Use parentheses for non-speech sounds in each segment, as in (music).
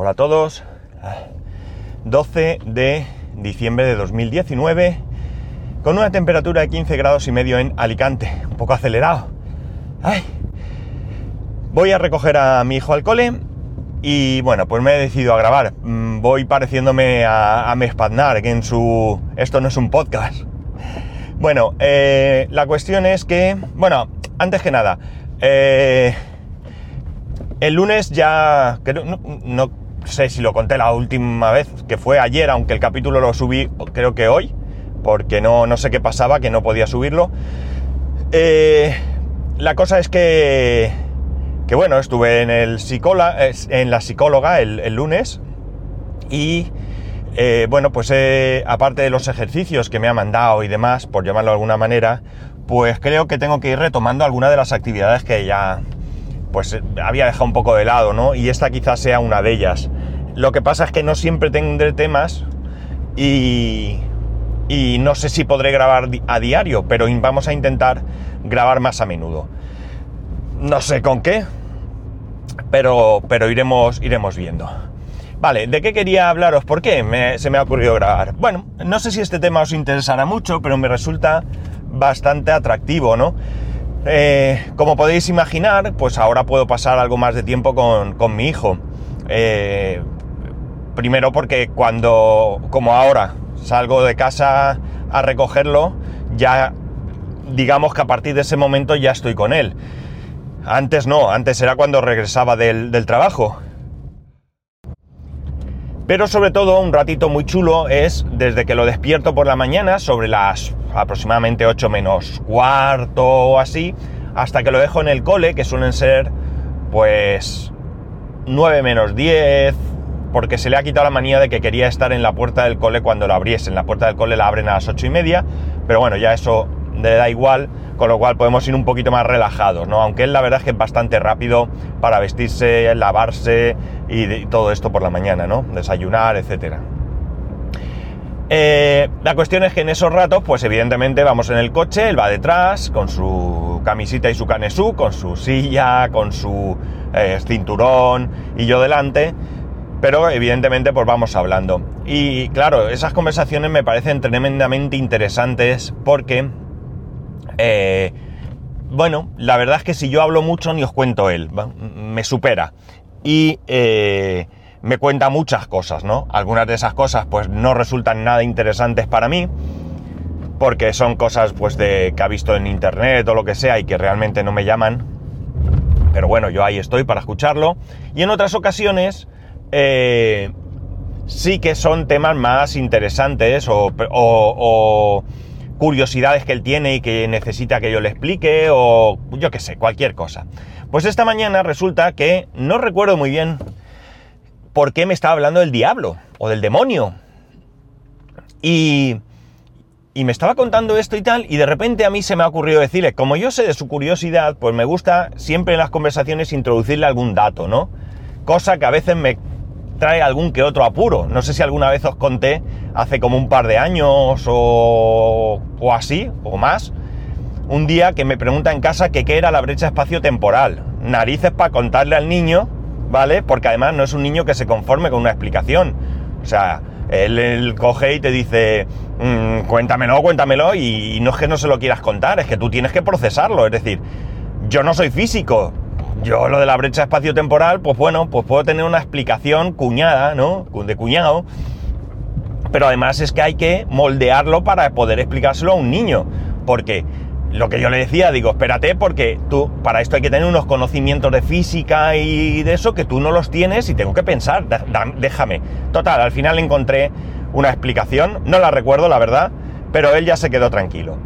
Hola a todos. 12 de diciembre de 2019 con una temperatura de 15 grados y medio en Alicante. Un poco acelerado. Ay. Voy a recoger a mi hijo al cole y bueno, pues me he decidido a grabar. Mm, voy pareciéndome a, a Mespadnar, que en su... Esto no es un podcast. Bueno, eh, la cuestión es que... Bueno, antes que nada... Eh, el lunes ya... No, no sé si lo conté la última vez, que fue ayer, aunque el capítulo lo subí creo que hoy, porque no, no sé qué pasaba, que no podía subirlo. Eh, la cosa es que, que bueno, estuve en, el en la psicóloga el, lunes y eh, bueno, pues eh, aparte de los ejercicios que me ha mandado y demás, por llamarlo de alguna manera, pues creo que tengo que ir retomando algunas de las actividades que ya pues había dejado un poco de lado, ¿no? Y esta quizás sea una de ellas. Lo que pasa es que no siempre tendré temas y, y no sé si podré grabar a diario, pero vamos a intentar grabar más a menudo. No sé con qué, pero, pero iremos, iremos viendo. Vale, ¿de qué quería hablaros? ¿Por qué se me ha ocurrido grabar? Bueno, no sé si este tema os interesará mucho, pero me resulta bastante atractivo, ¿no? Eh, como podéis imaginar, pues ahora puedo pasar algo más de tiempo con, mi hijo. Eh, primero porque cuando, como ahora, salgo de casa a recogerlo, ya digamos que a partir de ese momento ya estoy con él. Antes no, antes era cuando regresaba del, del trabajo. Pero sobre todo un ratito muy chulo es desde que lo despierto por la mañana, sobre las aproximadamente 8 menos cuarto o así, hasta que lo dejo en el cole, que suelen ser pues 9 menos 10, porque se le ha quitado la manía de que quería estar en la puerta del cole cuando la abriesen. La puerta del cole la abren a las 8 y media, pero bueno, ya eso le da igual, con lo cual podemos ir un poquito más relajados, ¿no? Aunque él la verdad es que es bastante rápido para vestirse, lavarse y, todo esto por la mañana, ¿no? Desayunar, etcétera. Eh, la cuestión es que en esos ratos, pues evidentemente vamos en el coche, él va detrás con su camisita y su canesú, con su silla, con su eh, cinturón y yo delante, pero evidentemente pues vamos hablando. Y claro, esas conversaciones me parecen tremendamente interesantes porque, eh, bueno, la verdad es que si yo hablo mucho ni os cuento él, me supera. Y me cuenta muchas cosas, ¿no? Algunas de esas cosas pues no resultan nada interesantes para mí, porque son cosas pues de que ha visto en internet o lo que sea y que realmente no me llaman. Pero bueno, yo ahí estoy para escucharlo. Y en otras ocasiones eh, sí que son temas más interesantes o, o curiosidades que él tiene y que necesita que yo le explique o yo qué sé, cualquier cosa. Pues esta mañana resulta que no recuerdo muy bien por qué me estaba hablando del diablo o del demonio. Y, y me estaba contando esto y tal, y de repente a mí se me ha ocurrido decirle, como yo sé de su curiosidad, pues me gusta siempre en las conversaciones introducirle algún dato, ¿no? Cosa que a veces me trae algún que otro apuro. No sé si alguna vez os conté hace como un par de años o, o así, o más, un día que me pregunta en casa que qué era la brecha espacio-temporal. Narices para contarle al niño ¿vale? Porque además no es un niño que se conforme con una explicación. O sea, él, coge y te dice, mm, cuéntamelo, cuéntamelo, y, no es que no se lo quieras contar, es que tú tienes que procesarlo. Es decir, yo no soy físico. Yo lo de la brecha espacio-temporal, pues bueno, pues puedo tener una explicación cuñada, ¿no? De cuñado. Pero además es que hay que moldearlo para poder explicárselo a un niño. Porque lo que yo le decía, digo, espérate porque tú, para esto hay que tener unos conocimientos de física y de eso que tú no los tienes y tengo que pensar, déjame. Total, al final encontré una explicación, no la recuerdo la verdad, pero él ya se quedó tranquilo.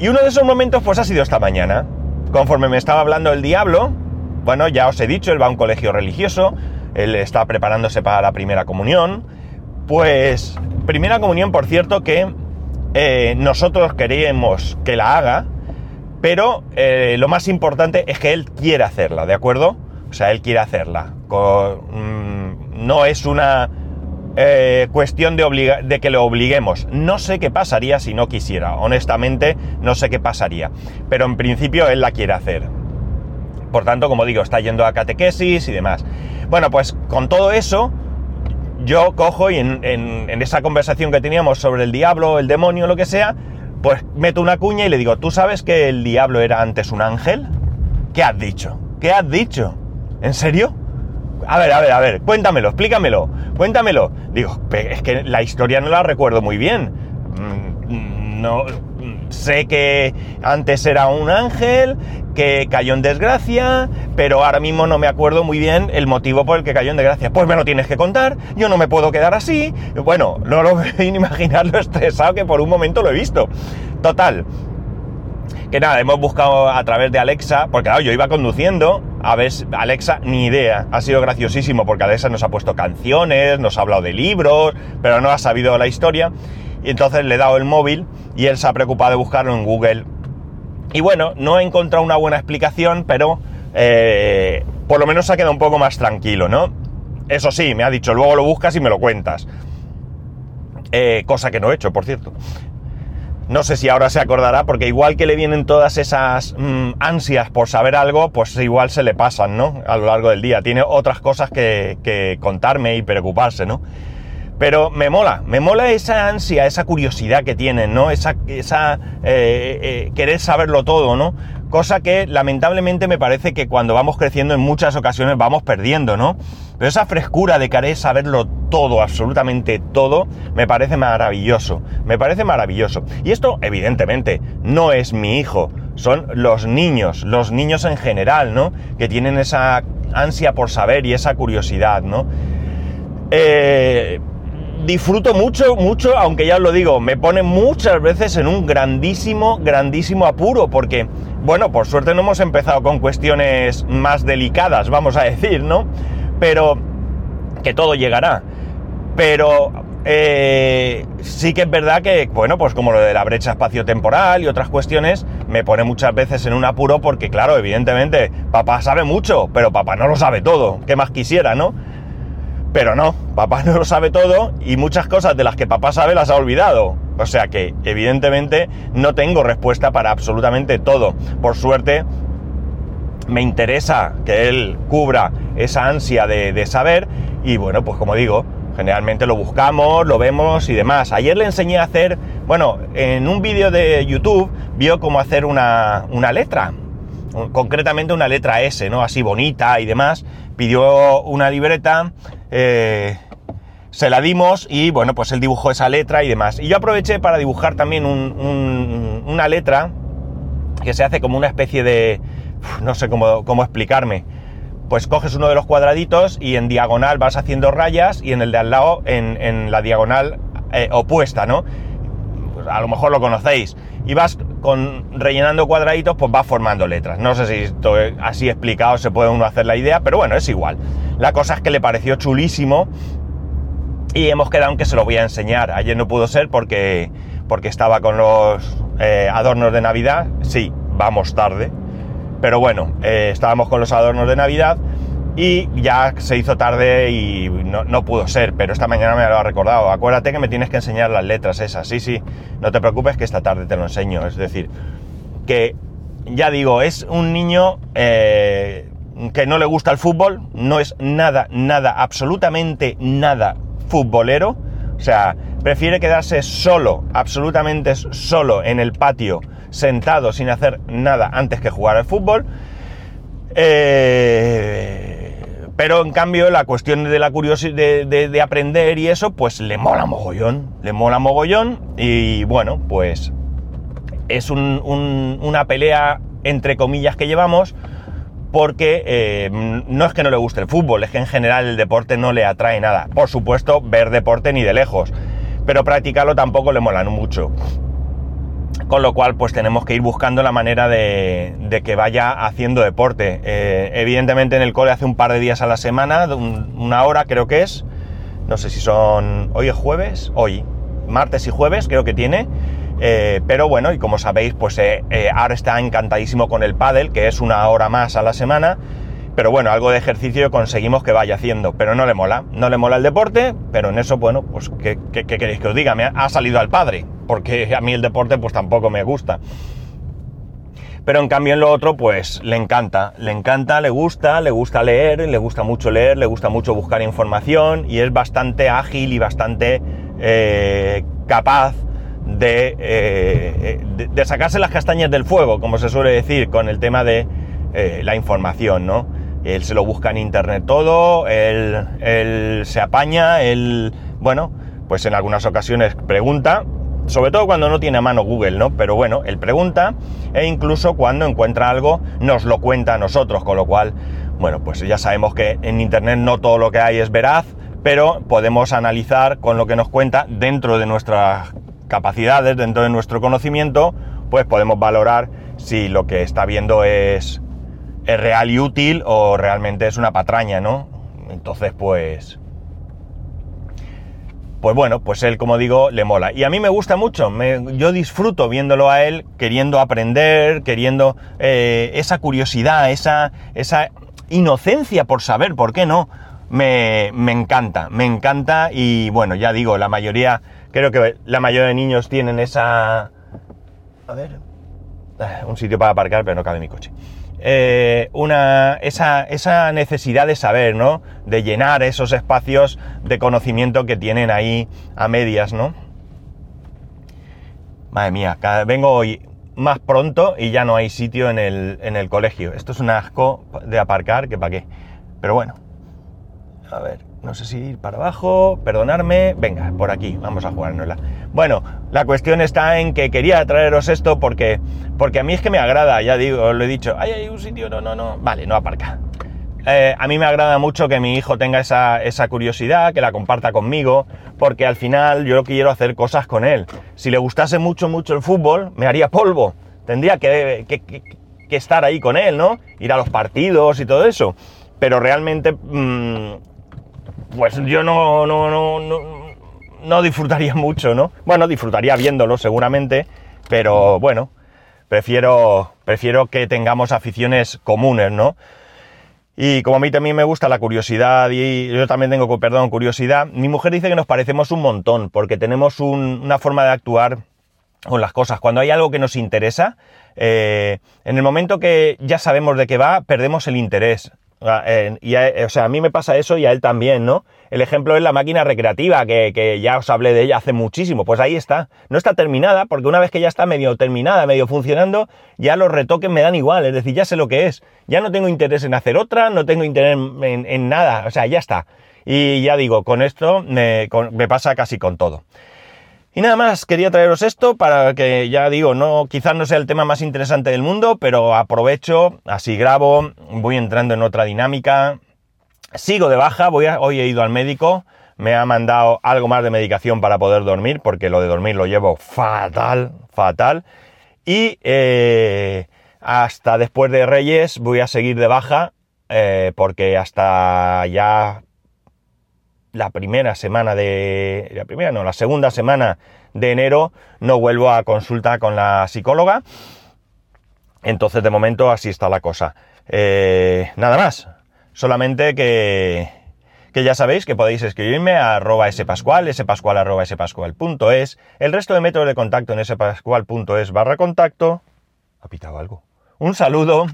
Y uno de esos momentos pues ha sido esta mañana. Conforme me estaba hablando el diablo, bueno, ya os he dicho, él va a un colegio religioso, él está preparándose para la primera comunión, pues primera comunión, por cierto, que eh, nosotros queremos que la haga, pero eh, lo más importante es que él quiere hacerla, ¿de acuerdo? O sea, él quiere hacerla. Mm, no es una eh, cuestión de, de, que lo obliguemos. No sé qué pasaría si no quisiera. Honestamente, no sé qué pasaría. Pero en principio él la quiere hacer. Por tanto, como digo, está yendo a catequesis y demás. Bueno, pues con todo eso, yo cojo y en, en esa conversación que teníamos sobre el diablo, el demonio, lo que sea, pues meto una cuña y le digo, ¿tú sabes que el diablo era antes un ángel? ¿Qué has dicho? ¿Qué has dicho? ¿En serio? A ver, a ver, a ver, cuéntamelo, explícamelo, cuéntamelo. Digo, es que la historia no la recuerdo muy bien. Mm, no, sé que antes era un ángel, que cayó en desgracia, pero ahora mismo no me acuerdo muy bien el motivo por el que cayó en desgracia. Pues me lo tienes que contar, yo no me puedo quedar así. Bueno, no lo (laughs) a imaginar lo estresado que por un momento lo he visto. Total. Que nada, hemos buscado a través de Alexa, porque claro, yo iba conduciendo, a ver, Alexa, ni idea. Ha sido graciosísimo porque Alexa nos ha puesto canciones, nos ha hablado de libros, pero no ha sabido la historia. Y entonces le he dado el móvil y él se ha preocupado de buscarlo en Google. Y bueno, no he encontrado una buena explicación, pero eh, por lo menos se ha quedado un poco más tranquilo, ¿no? Eso sí, me ha dicho, luego lo buscas y me lo cuentas. Eh, cosa que no he hecho, por cierto. No sé si ahora se acordará, porque igual que le vienen todas esas mm, ansias por saber algo, pues igual se le pasan, ¿no? A lo largo del día. Tiene otras cosas que, que contarme y preocuparse, ¿no? Pero me mola, me mola esa ansia, esa curiosidad que tienen, ¿no? Esa, esa eh, eh, querer saberlo todo, ¿no? Cosa que lamentablemente me parece que cuando vamos creciendo en muchas ocasiones vamos perdiendo, ¿no? Pero esa frescura de querer saberlo todo, absolutamente todo, me parece maravilloso. Me parece maravilloso. Y esto, evidentemente, no es mi hijo, son los niños, los niños en general, ¿no? Que tienen esa ansia por saber y esa curiosidad, ¿no? Eh, disfruto mucho, mucho, aunque ya os lo digo, me pone muchas veces en un grandísimo, grandísimo apuro, porque, bueno, por suerte no hemos empezado con cuestiones más delicadas, vamos a decir, ¿no? Pero que todo llegará. Pero eh, sí que es verdad que, bueno, pues como lo de la brecha espacio-temporal y otras cuestiones, me pone muchas veces en un apuro porque, claro, evidentemente, papá sabe mucho, pero papá no lo sabe todo. ¿Qué más quisiera, no? Pero no, papá no lo sabe todo y muchas cosas de las que papá sabe las ha olvidado. O sea que, evidentemente, no tengo respuesta para absolutamente todo. Por suerte, me interesa que él cubra esa ansia de, saber y bueno, pues como digo, generalmente lo buscamos, lo vemos y demás. Ayer le enseñé a hacer, bueno, en un vídeo de YouTube vio cómo hacer una, una letra, concretamente una letra S, ¿no? Así bonita y demás. Pidió una libreta eh, se la dimos y bueno, pues él dibujó esa letra y demás. Y yo aproveché para dibujar también una letra que se hace como una especie de... no sé cómo, cómo, explicarme. Pues coges uno de los cuadraditos y en diagonal vas haciendo rayas y en el de al lado en, la diagonal eh, opuesta, ¿no? Pues a lo mejor lo conocéis. Y vas con, rellenando cuadraditos, pues vas formando letras. No sé si esto así explicado se puede uno hacer la idea, pero bueno, es igual. La cosa es que le pareció chulísimo y hemos quedado en que se lo voy a enseñar. Ayer no pudo ser porque, porque estaba con los eh, adornos de Navidad. Sí, vamos tarde. Pero bueno, eh, estábamos con los adornos de Navidad y ya se hizo tarde y no, no, pudo ser, pero esta mañana me lo ha recordado. Acuérdate que me tienes que enseñar las letras esas. Sí, sí, no te preocupes que esta tarde te lo enseño. Es decir, que ya digo, es un niño eh, que no le gusta el fútbol, no es nada, nada, absolutamente nada futbolero. O sea, prefiere quedarse solo, absolutamente solo en el patio, sentado sin hacer nada antes que jugar al fútbol. Eh, pero en cambio la cuestión de la curiosidad de, aprender y eso, pues le mola mogollón, le mola mogollón y bueno, pues es una pelea entre comillas que llevamos porque eh, no es que no le guste el fútbol, es que en general el deporte no le atrae nada. Por supuesto, ver deporte ni de lejos, pero practicarlo tampoco le mola mucho. Con lo cual, pues tenemos que ir buscando la manera de, que vaya haciendo deporte. Eh, evidentemente en el cole hace un par de días a la semana, una hora creo que es. No sé si son... Hoy es jueves, hoy. Martes y jueves creo que tiene. Eh, pero bueno, y como sabéis, pues eh, eh, ahora está encantadísimo con el pádel, que es una hora más a la semana. Pero bueno, algo de ejercicio conseguimos que vaya haciendo, pero no le mola. No le mola el deporte, pero en eso, bueno, pues ¿qué, queréis que os diga? Me ha, salido al padre, porque a mí el deporte pues tampoco me gusta. Pero en cambio en lo otro, pues le encanta, le encanta, le gusta, le gusta leer, le gusta mucho leer, le gusta mucho buscar información y es bastante ágil y bastante eh, capaz eh, de, de, sacarse las castañas del fuego, como se suele decir, con el tema de eh, la información, ¿no? Él se lo busca en internet todo, él, se apaña, él, bueno, pues en algunas ocasiones pregunta, sobre todo cuando no tiene a mano Google, ¿no? Pero bueno, él pregunta e incluso cuando encuentra algo nos lo cuenta a nosotros, con lo cual, bueno, pues ya sabemos que en Internet no todo lo que hay es veraz, pero podemos analizar con lo que nos cuenta dentro de nuestras capacidades, dentro de nuestro conocimiento, pues podemos valorar si lo que está viendo es, es real y útil o realmente es una patraña, ¿no? Entonces, pues pues bueno, pues él, como digo, le mola. Y a mí me gusta mucho, yo disfruto viéndolo a él, queriendo aprender, queriendo eh, esa curiosidad, esa, esa inocencia por saber, ¿por qué no? Me, me, encanta, me encanta y bueno, ya digo, la mayoría, creo que la mayoría de niños tienen esa... A ver, ah, un sitio para aparcar, pero no cabe mi coche. Eh, una, esa, esa, necesidad de saber, ¿no? De llenar esos espacios de conocimiento que tienen ahí a medias, ¿no? Madre mía, vengo hoy más pronto y ya no hay sitio en el, en el colegio. Esto es un asco de aparcar, que para qué. Pero bueno, a ver, no sé si ir para abajo, perdonarme. Venga, por aquí, vamos a jugárnosla. Bueno, la cuestión está en que quería traeros esto porque, porque a mí es que me agrada, ya digo, lo he dicho. Ay, hay un sitio, no, no, no. Vale, no aparca. Eh, a mí me agrada mucho que mi hijo tenga esa, esa, curiosidad, que la comparta conmigo, porque al final yo quiero hacer cosas con él. Si le gustase mucho, mucho el fútbol, me haría polvo. Tendría que, que, que estar ahí con él, ¿no? Ir a los partidos y todo eso. Pero realmente mmm, pues yo no, no, no, no, disfrutaría mucho, ¿no? Bueno, disfrutaría viéndolo seguramente, pero bueno, prefiero, prefiero que tengamos aficiones comunes, ¿no? Y como a mí también me gusta la curiosidad y yo también tengo, perdón, curiosidad, mi mujer dice que nos parecemos un montón porque tenemos un, una forma de actuar con las cosas. Cuando hay algo que nos interesa, eh, en el momento que ya sabemos de qué va, perdemos el interés. Y o sea, a mí me pasa eso y a él también, ¿no? El ejemplo es la máquina recreativa, que, que, ya os hablé de ella hace muchísimo. Pues ahí está. No está terminada, porque una vez que ya está medio terminada, medio funcionando, ya los retoques me dan igual. Es decir, ya sé lo que es. Ya no tengo interés en hacer otra, no tengo interés en, en, nada. O sea, ya está. Y ya digo, con esto me, con, me pasa casi con todo. Y nada más, quería traeros esto para que ya digo, no, quizás no sea el tema más interesante del mundo, pero aprovecho, así grabo, voy entrando en otra dinámica. Sigo de baja, voy hoy he ido al médico, me ha mandado algo más de medicación para poder dormir, porque lo de dormir lo llevo fatal, fatal. Y eh, hasta después de Reyes voy a seguir de baja, eh, porque hasta ya la primera semana de... La primera, no, la segunda semana de enero no vuelvo a consulta con la psicóloga. Entonces, de momento, así está la cosa. Eh, nada más. Solamente que, que ya sabéis que podéis escribirme a arroba spascual, spascual arroba spascual.es, el resto de métodos de contacto en spascual.es barra contacto. ¿Ha pitado algo? Un saludo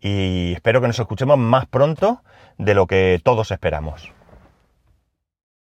y espero que nos escuchemos más pronto de lo que todos esperamos.